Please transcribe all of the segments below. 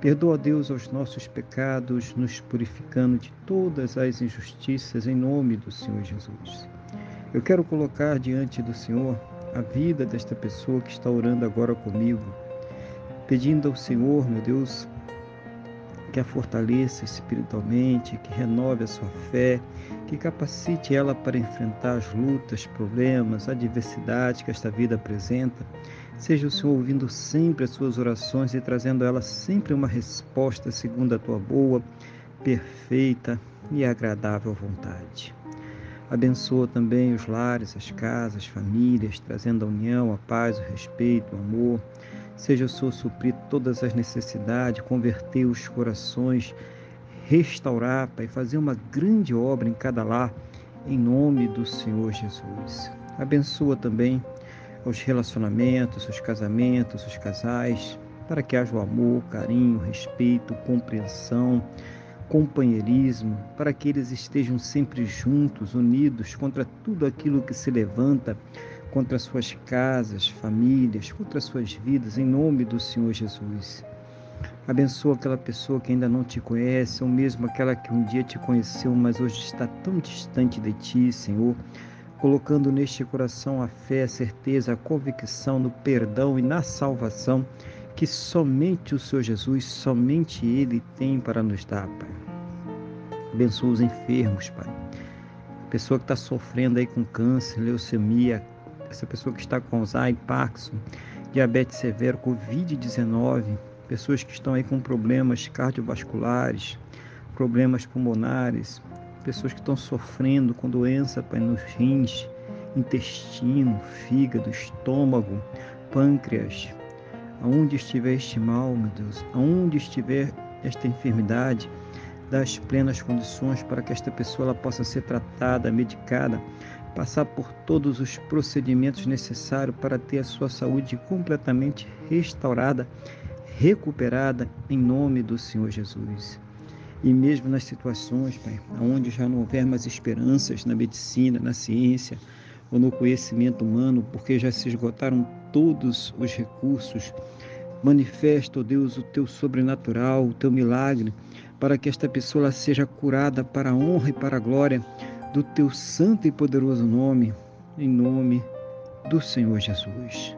Perdoa, Deus, os nossos pecados, nos purificando de todas as injustiças, em nome do Senhor Jesus. Eu quero colocar diante do Senhor a vida desta pessoa que está orando agora comigo, pedindo ao Senhor, meu Deus, que a fortaleça espiritualmente, que renove a sua fé, que capacite ela para enfrentar as lutas, problemas, adversidades que esta vida apresenta Seja o Senhor ouvindo sempre as suas orações e trazendo a elas sempre uma resposta segundo a tua boa, perfeita e agradável vontade. Abençoa também os lares, as casas, as famílias, trazendo a união, a paz, o respeito, o amor. Seja o Senhor suprir todas as necessidades, converter os corações, restaurar, Pai, fazer uma grande obra em cada lar, em nome do Senhor Jesus. Abençoa também os relacionamentos, os casamentos, os casais, para que haja o amor, carinho, respeito, compreensão, companheirismo, para que eles estejam sempre juntos, unidos contra tudo aquilo que se levanta contra suas casas, famílias, contra suas vidas, em nome do Senhor Jesus. Abençoa aquela pessoa que ainda não te conhece, ou mesmo aquela que um dia te conheceu, mas hoje está tão distante de ti, Senhor colocando neste coração a fé, a certeza, a convicção no perdão e na salvação que somente o Senhor Jesus, somente Ele tem para nos dar, Pai. Abençoa os enfermos, Pai. A pessoa que está sofrendo aí com câncer, leucemia, essa pessoa que está com Alzheimer, Parkinson, diabetes severo, Covid-19, pessoas que estão aí com problemas cardiovasculares, problemas pulmonares, pessoas que estão sofrendo com doença pai, nos rins, intestino, fígado, estômago, pâncreas. Aonde estiver este mal, meu Deus, aonde estiver esta enfermidade, das plenas condições para que esta pessoa ela possa ser tratada, medicada, passar por todos os procedimentos necessários para ter a sua saúde completamente restaurada, recuperada, em nome do Senhor Jesus. E mesmo nas situações, Pai, onde já não houver mais esperanças na medicina, na ciência ou no conhecimento humano, porque já se esgotaram todos os recursos, manifesta, ó Deus, o teu sobrenatural, o teu milagre, para que esta pessoa seja curada para a honra e para a glória do teu santo e poderoso nome, em nome do Senhor Jesus.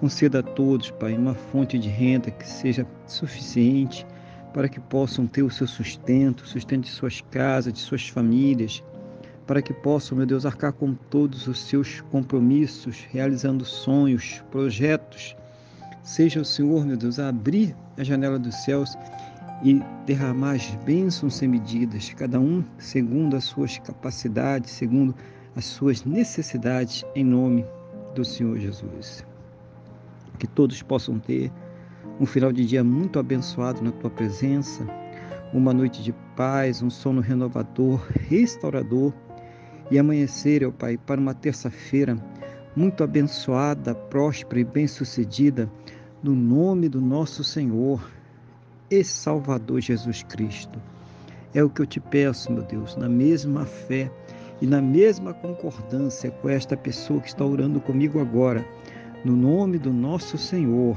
Conceda a todos, Pai, uma fonte de renda que seja suficiente para que possam ter o seu sustento, sustento de suas casas, de suas famílias, para que possam, meu Deus, arcar com todos os seus compromissos, realizando sonhos, projetos. Seja o Senhor, meu Deus, a abrir a janela dos céus e derramar as bênçãos sem medidas, cada um segundo as suas capacidades, segundo as suas necessidades, em nome do Senhor Jesus. Que todos possam ter um final de dia muito abençoado na tua presença, uma noite de paz, um sono renovador, restaurador e amanhecer, ó Pai, para uma terça-feira muito abençoada, próspera e bem-sucedida, no nome do nosso Senhor e Salvador Jesus Cristo. É o que eu te peço, meu Deus, na mesma fé e na mesma concordância com esta pessoa que está orando comigo agora, no nome do nosso Senhor